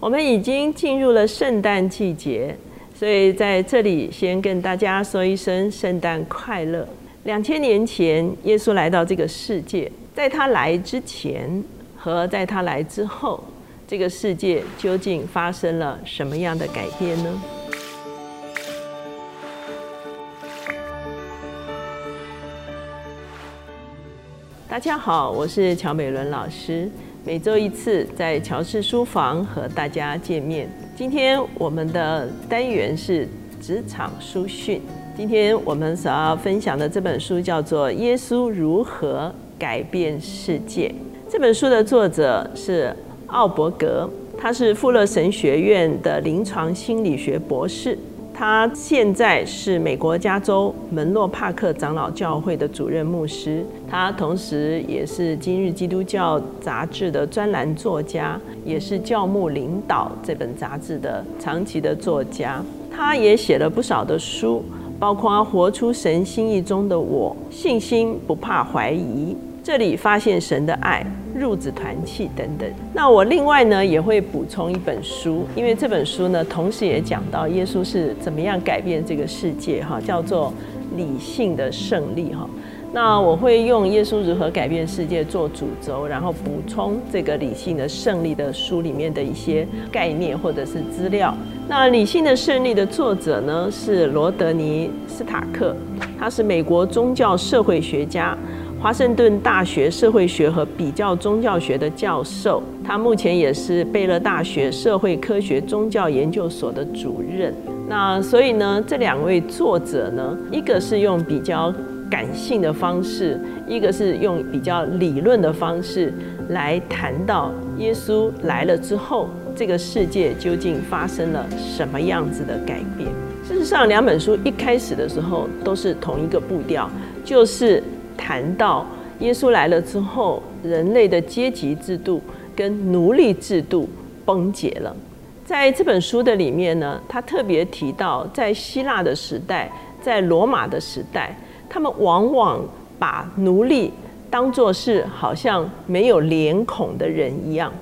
我们已经进入了圣诞季节，所以在这里先跟大家说一声圣诞快乐。两千年前，耶稣来到这个世界，在他来之前和在他来之后，这个世界究竟发生了什么样的改变呢？大家好，我是乔美伦老师。每周一次在乔氏书房和大家见面。今天我们的单元是职场书讯。今天我们所要分享的这本书叫做《耶稣如何改变世界》。这本书的作者是奥伯格，他是富勒神学院的临床心理学博士。他现在是美国加州门洛帕克长老教会的主任牧师，他同时也是《今日基督教》杂志的专栏作家，也是《教牧领导》这本杂志的长期的作家。他也写了不少的书，包括《活出神心意中的我》，信心不怕怀疑。这里发现神的爱，入子团契等等。那我另外呢也会补充一本书，因为这本书呢同时也讲到耶稣是怎么样改变这个世界哈，叫做理性的胜利哈。那我会用耶稣如何改变世界做主轴，然后补充这个理性的胜利的书里面的一些概念或者是资料。那理性的胜利的作者呢是罗德尼斯塔克，他是美国宗教社会学家。华盛顿大学社会学和比较宗教学的教授，他目前也是贝勒大学社会科学宗教研究所的主任。那所以呢，这两位作者呢，一个是用比较感性的方式，一个是用比较理论的方式来谈到耶稣来了之后，这个世界究竟发生了什么样子的改变。事实上，两本书一开始的时候都是同一个步调，就是。谈到耶稣来了之后，人类的阶级制度跟奴隶制度崩解了。在这本书的里面呢，他特别提到，在希腊的时代，在罗马的时代，他们往往把奴隶当作是好像没有脸孔的人一样，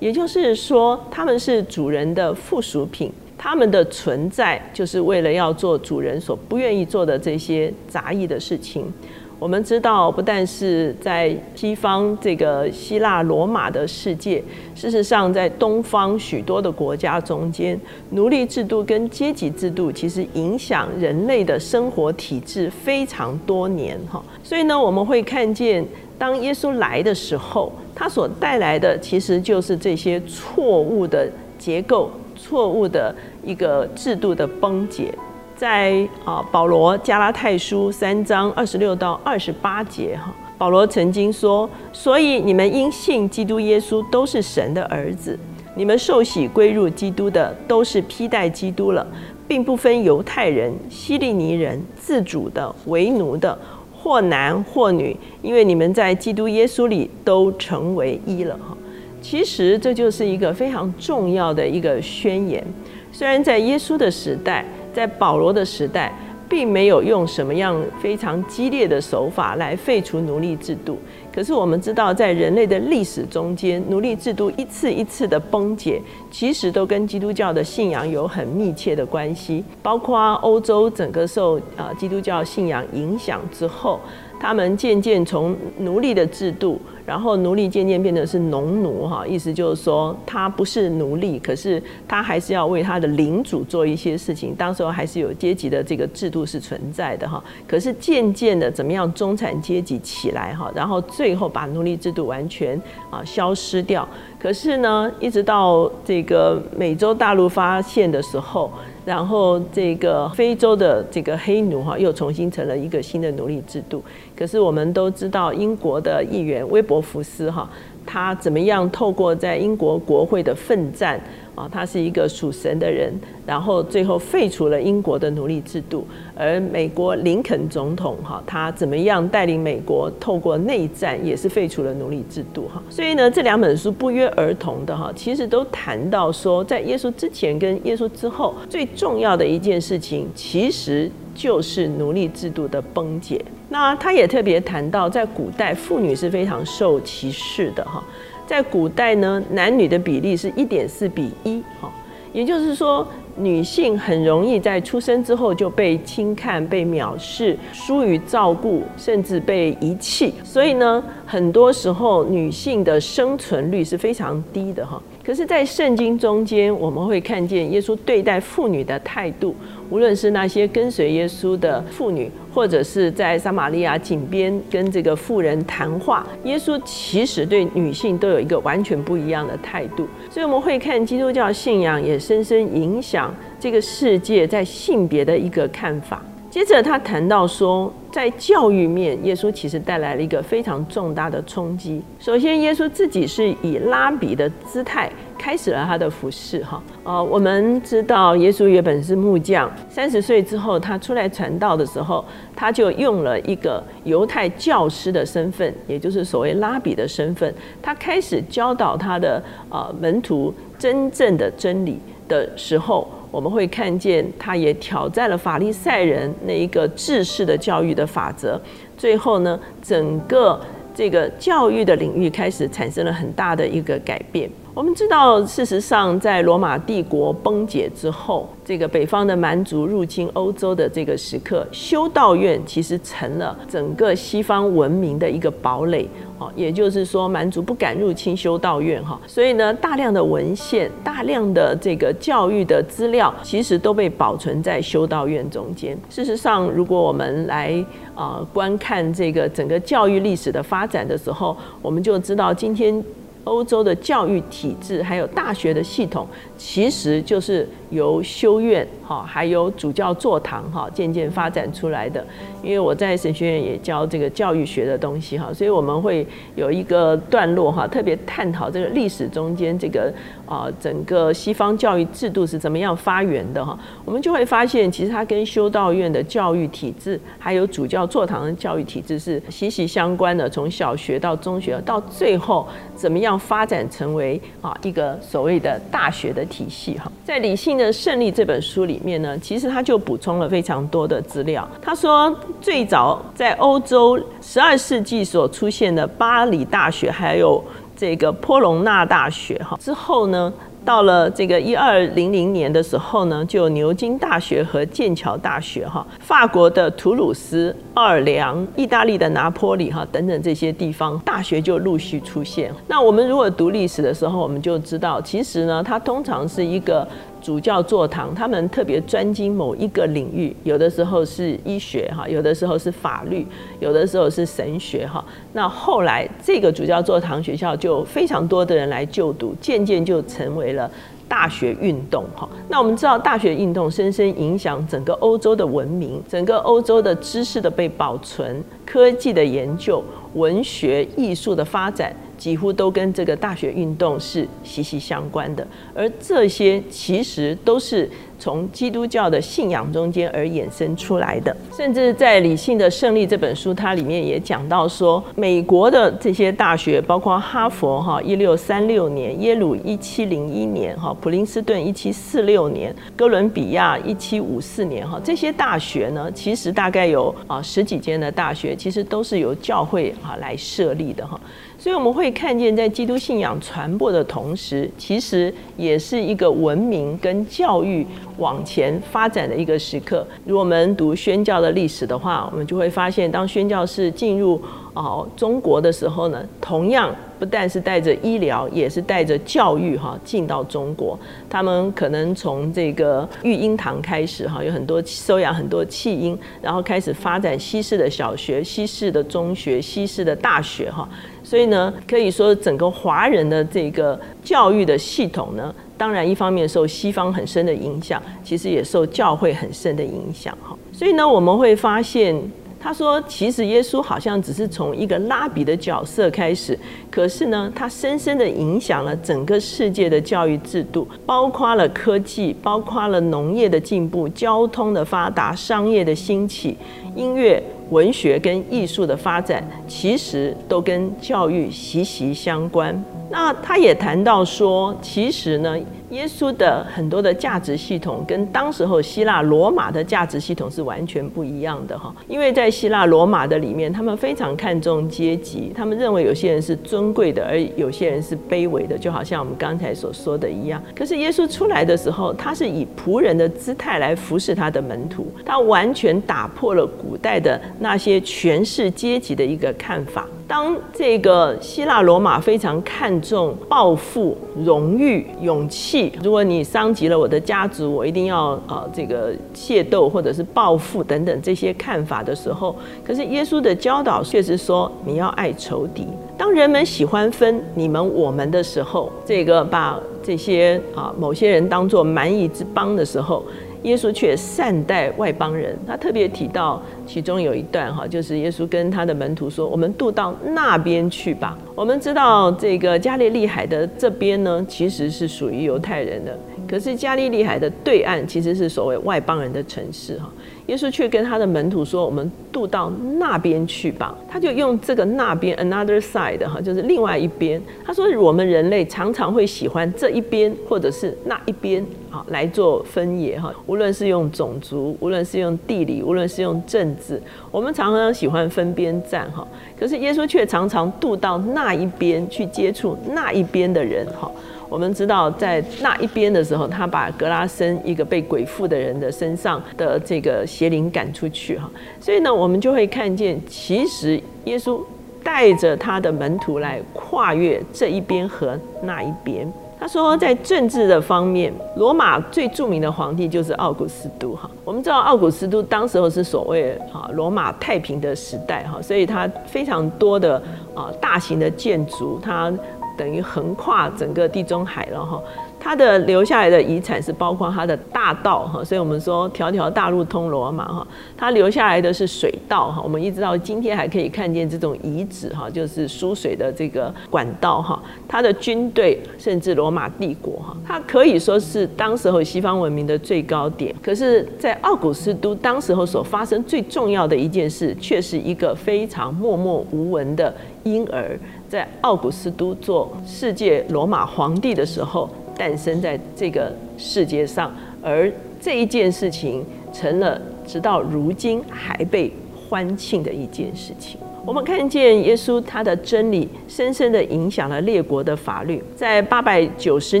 也就是说，他们是主人的附属品，他们的存在就是为了要做主人所不愿意做的这些杂役的事情。我们知道，不但是在西方这个希腊罗马的世界，事实上，在东方许多的国家中间，奴隶制度跟阶级制度其实影响人类的生活体制非常多年哈。所以呢，我们会看见，当耶稣来的时候，他所带来的其实就是这些错误的结构、错误的一个制度的崩解。在啊，保罗加拉太书三章二十六到二十八节哈，保罗曾经说：“所以你们因信基督耶稣都是神的儿子，你们受洗归入基督的都是披戴基督了，并不分犹太人、希利尼人、自主的、为奴的，或男或女，因为你们在基督耶稣里都成为一了。”哈，其实这就是一个非常重要的一个宣言。虽然在耶稣的时代。在保罗的时代，并没有用什么样非常激烈的手法来废除奴隶制度。可是我们知道，在人类的历史中间，奴隶制度一次一次的崩解，其实都跟基督教的信仰有很密切的关系。包括欧洲整个受啊基督教信仰影响之后，他们渐渐从奴隶的制度。然后奴隶渐渐变成是农奴哈，意思就是说他不是奴隶，可是他还是要为他的领主做一些事情。当时候还是有阶级的这个制度是存在的哈。可是渐渐的怎么样中产阶级起来哈，然后最后把奴隶制度完全啊消失掉。可是呢，一直到这个美洲大陆发现的时候。然后这个非洲的这个黑奴哈，又重新成了一个新的奴隶制度。可是我们都知道，英国的议员威伯福斯哈，他怎么样透过在英国国会的奋战。啊，他是一个属神的人，然后最后废除了英国的奴隶制度。而美国林肯总统哈，他怎么样带领美国透过内战，也是废除了奴隶制度哈。所以呢，这两本书不约而同的哈，其实都谈到说，在耶稣之前跟耶稣之后，最重要的一件事情，其实就是奴隶制度的崩解。那他也特别谈到，在古代妇女是非常受歧视的哈。在古代呢，男女的比例是一点四比一，哈，也就是说。女性很容易在出生之后就被轻看、被藐视、疏于照顾，甚至被遗弃。所以呢，很多时候女性的生存率是非常低的哈。可是，在圣经中间，我们会看见耶稣对待妇女的态度，无论是那些跟随耶稣的妇女，或者是在撒玛利亚井边跟这个妇人谈话，耶稣其实对女性都有一个完全不一样的态度。所以，我们会看基督教信仰也深深影响这个世界在性别的一个看法。接着他谈到说，在教育面，耶稣其实带来了一个非常重大的冲击。首先，耶稣自己是以拉比的姿态开始了他的服饰。哈，呃，我们知道耶稣原本是木匠，三十岁之后他出来传道的时候，他就用了一个犹太教师的身份，也就是所谓拉比的身份，他开始教导他的呃门徒真正的真理的时候。我们会看见，他也挑战了法利赛人那一个制式的教育的法则。最后呢，整个这个教育的领域开始产生了很大的一个改变。我们知道，事实上，在罗马帝国崩解之后，这个北方的蛮族入侵欧洲的这个时刻，修道院其实成了整个西方文明的一个堡垒。哦，也就是说，蛮族不敢入侵修道院哈，所以呢，大量的文献、大量的这个教育的资料，其实都被保存在修道院中间。事实上，如果我们来啊观看这个整个教育历史的发展的时候，我们就知道今天。欧洲的教育体制还有大学的系统，其实就是由修院哈，还有主教座堂哈，渐渐发展出来的。因为我在神学院也教这个教育学的东西哈，所以我们会有一个段落哈，特别探讨这个历史中间这个啊整个西方教育制度是怎么样发源的哈。我们就会发现，其实它跟修道院的教育体制，还有主教座堂的教育体制是息息相关的。从小学到中学，到最后怎么样？发展成为啊一个所谓的大学的体系哈，在《理性的胜利》这本书里面呢，其实他就补充了非常多的资料。他说，最早在欧洲十二世纪所出现的巴黎大学，还有这个波隆纳大学哈，之后呢。到了这个一二零零年的时候呢，就牛津大学和剑桥大学哈，法国的图鲁斯、奥尔良、意大利的拿坡里哈等等这些地方大学就陆续出现。那我们如果读历史的时候，我们就知道，其实呢，它通常是一个。主教座堂，他们特别专精某一个领域，有的时候是医学哈，有的时候是法律，有的时候是神学哈。那后来这个主教座堂学校就非常多的人来就读，渐渐就成为了大学运动哈。那我们知道，大学运动深深影响整个欧洲的文明，整个欧洲的知识的被保存，科技的研究，文学艺术的发展。几乎都跟这个大学运动是息息相关的，而这些其实都是从基督教的信仰中间而衍生出来的。甚至在《理性的胜利》这本书，它里面也讲到说，美国的这些大学，包括哈佛哈一六三六年，耶鲁一七零一年哈，普林斯顿一七四六年，哥伦比亚一七五四年哈，这些大学呢，其实大概有啊十几间的大学，其实都是由教会哈来设立的哈。所以我们会看见，在基督信仰传播的同时，其实也是一个文明跟教育往前发展的一个时刻。如果我们读宣教的历史的话，我们就会发现，当宣教士进入哦中国的时候呢，同样。不但是带着医疗，也是带着教育哈进到中国。他们可能从这个育婴堂开始哈，有很多收养很多弃婴，然后开始发展西式的小学、西式的中学、西式的大学哈。所以呢，可以说整个华人的这个教育的系统呢，当然一方面受西方很深的影响，其实也受教会很深的影响哈。所以呢，我们会发现。他说：“其实耶稣好像只是从一个拉比的角色开始，可是呢，他深深的影响了整个世界的教育制度，包括了科技，包括了农业的进步、交通的发达、商业的兴起、音乐、文学跟艺术的发展，其实都跟教育息息相关。那他也谈到说，其实呢。”耶稣的很多的价值系统跟当时候希腊罗马的价值系统是完全不一样的哈。因为在希腊罗马的里面，他们非常看重阶级，他们认为有些人是尊贵的，而有些人是卑微的，就好像我们刚才所说的一样。可是耶稣出来的时候，他是以仆人的姿态来服侍他的门徒，他完全打破了古代的那些权势阶级的一个看法。当这个希腊罗马非常看重抱负、荣誉、勇气，如果你伤及了我的家族，我一定要呃这个械斗或者是报复等等这些看法的时候，可是耶稣的教导却是说你要爱仇敌。当人们喜欢分你们我们的时候，这个把这些啊某些人当作蛮夷之邦的时候。耶稣却善待外邦人，他特别提到其中有一段哈，就是耶稣跟他的门徒说：“我们渡到那边去吧。”我们知道这个加利利海的这边呢，其实是属于犹太人的，可是加利利海的对岸其实是所谓外邦人的城市哈。耶稣却跟他的门徒说：“我们渡到那边去吧。”他就用这个那边 （another side） 哈，就是另外一边。他说：“我们人类常常会喜欢这一边或者是那一边啊来做分野哈。无论是用种族，无论是用地理，无论是用政治，我们常常喜欢分边站哈。可是耶稣却常常渡到那一边去接触那一边的人哈。”我们知道，在那一边的时候，他把格拉森一个被鬼附的人的身上的这个邪灵赶出去哈，所以呢，我们就会看见，其实耶稣带着他的门徒来跨越这一边和那一边。他说，在政治的方面，罗马最著名的皇帝就是奥古斯都哈。我们知道奥古斯都当时候是所谓啊罗马太平的时代哈，所以他非常多的啊大型的建筑，他。等于横跨整个地中海了哈，它的留下来的遗产是包括它的大道哈，所以我们说条条大路通罗马哈，它留下来的是水道哈，我们一直到今天还可以看见这种遗址哈，就是输水的这个管道哈，它的军队甚至罗马帝国哈，它可以说是当时候西方文明的最高点。可是，在奥古斯都当时候所发生最重要的一件事，却是一个非常默默无闻的婴儿。在奥古斯都做世界罗马皇帝的时候，诞生在这个世界上，而这一件事情成了直到如今还被欢庆的一件事情。我们看见耶稣他的真理深深的影响了列国的法律。在八百九十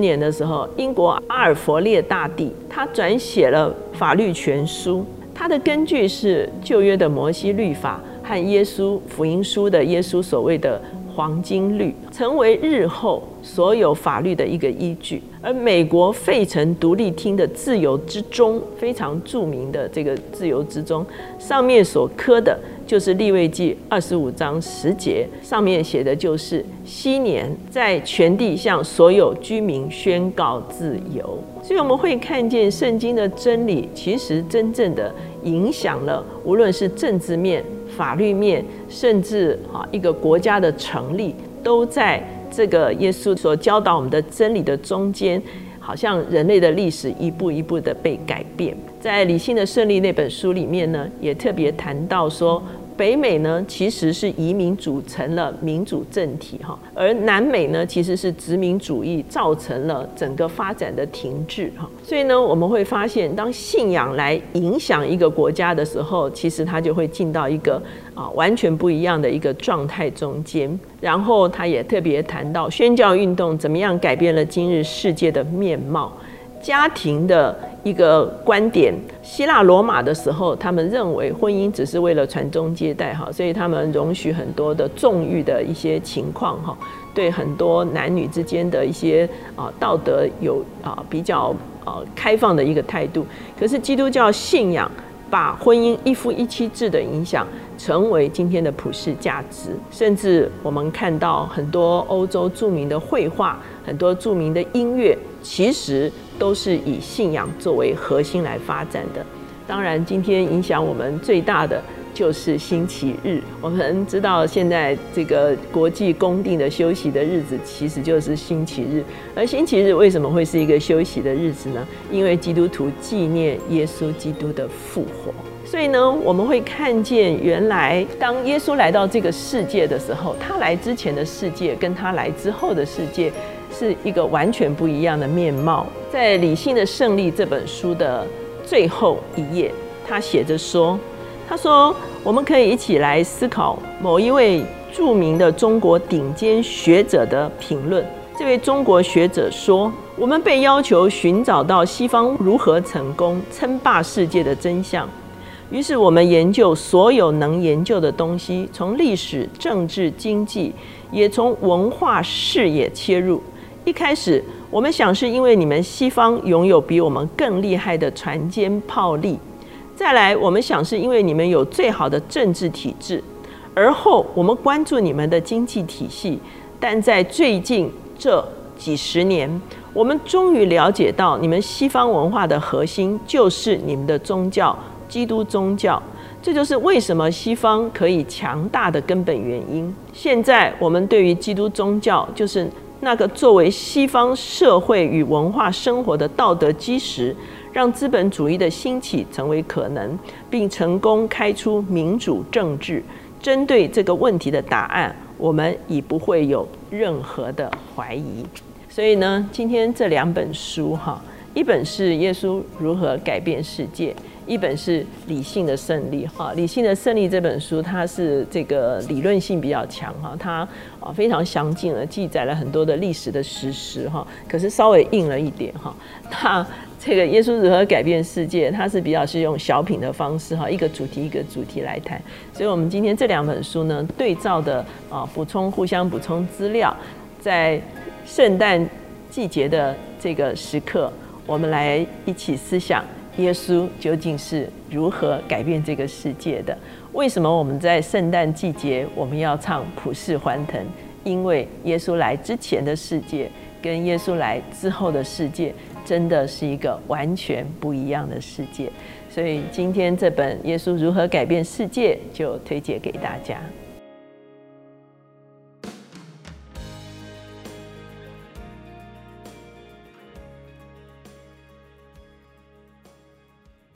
年的时候，英国阿尔弗列大帝他转写了法律全书，他的根据是旧约的摩西律法和耶稣福音书的耶稣所谓的。黄金律成为日后所有法律的一个依据，而美国费城独立厅的自由之钟非常著名的这个自由之钟，上面所刻的就是立位记二十五章十节，上面写的就是昔年在全地向所有居民宣告自由。所以我们会看见圣经的真理，其实真正的影响了无论是政治面。法律面，甚至啊，一个国家的成立，都在这个耶稣所教导我们的真理的中间，好像人类的历史一步一步的被改变。在《理性的胜利》那本书里面呢，也特别谈到说。北美呢，其实是移民组成了民主政体哈，而南美呢，其实是殖民主义造成了整个发展的停滞哈。所以呢，我们会发现，当信仰来影响一个国家的时候，其实它就会进到一个啊完全不一样的一个状态中间。然后他也特别谈到宣教运动怎么样改变了今日世界的面貌。家庭的一个观点，希腊罗马的时候，他们认为婚姻只是为了传宗接代哈，所以他们容许很多的纵欲的一些情况哈，对很多男女之间的一些啊道德有啊比较啊开放的一个态度。可是基督教信仰把婚姻一夫一妻制的影响成为今天的普世价值，甚至我们看到很多欧洲著名的绘画，很多著名的音乐，其实。都是以信仰作为核心来发展的。当然，今天影响我们最大的就是星期日。我们知道，现在这个国际公定的休息的日子其实就是星期日。而星期日为什么会是一个休息的日子呢？因为基督徒纪念耶稣基督的复活。所以呢，我们会看见，原来当耶稣来到这个世界的时候，他来之前的世界跟他来之后的世界。是一个完全不一样的面貌。在《理性的胜利》这本书的最后一页，他写着说：“他说，我们可以一起来思考某一位著名的中国顶尖学者的评论。这位中国学者说，我们被要求寻找到西方如何成功称霸世界的真相。”于是我们研究所有能研究的东西，从历史、政治、经济，也从文化视野切入。一开始，我们想是因为你们西方拥有比我们更厉害的船坚炮利；再来，我们想是因为你们有最好的政治体制；而后，我们关注你们的经济体系。但在最近这几十年，我们终于了解到，你们西方文化的核心就是你们的宗教。基督宗教，这就是为什么西方可以强大的根本原因。现在我们对于基督宗教，就是那个作为西方社会与文化生活的道德基石，让资本主义的兴起成为可能，并成功开出民主政治。针对这个问题的答案，我们已不会有任何的怀疑。所以呢，今天这两本书哈，一本是《耶稣如何改变世界》。一本是《理性的胜利》哈，《理性的胜利》这本书它是这个理论性比较强哈，它啊非常详尽的记载了很多的历史的实实哈，可是稍微硬了一点哈。那这个耶稣如何改变世界，它是比较是用小品的方式哈，一个主题一个主题来谈。所以我们今天这两本书呢，对照的啊补充互相补充资料，在圣诞季节的这个时刻，我们来一起思想。耶稣究竟是如何改变这个世界的？为什么我们在圣诞季节我们要唱普世欢腾？因为耶稣来之前的世界跟耶稣来之后的世界真的是一个完全不一样的世界。所以今天这本《耶稣如何改变世界》就推荐给大家。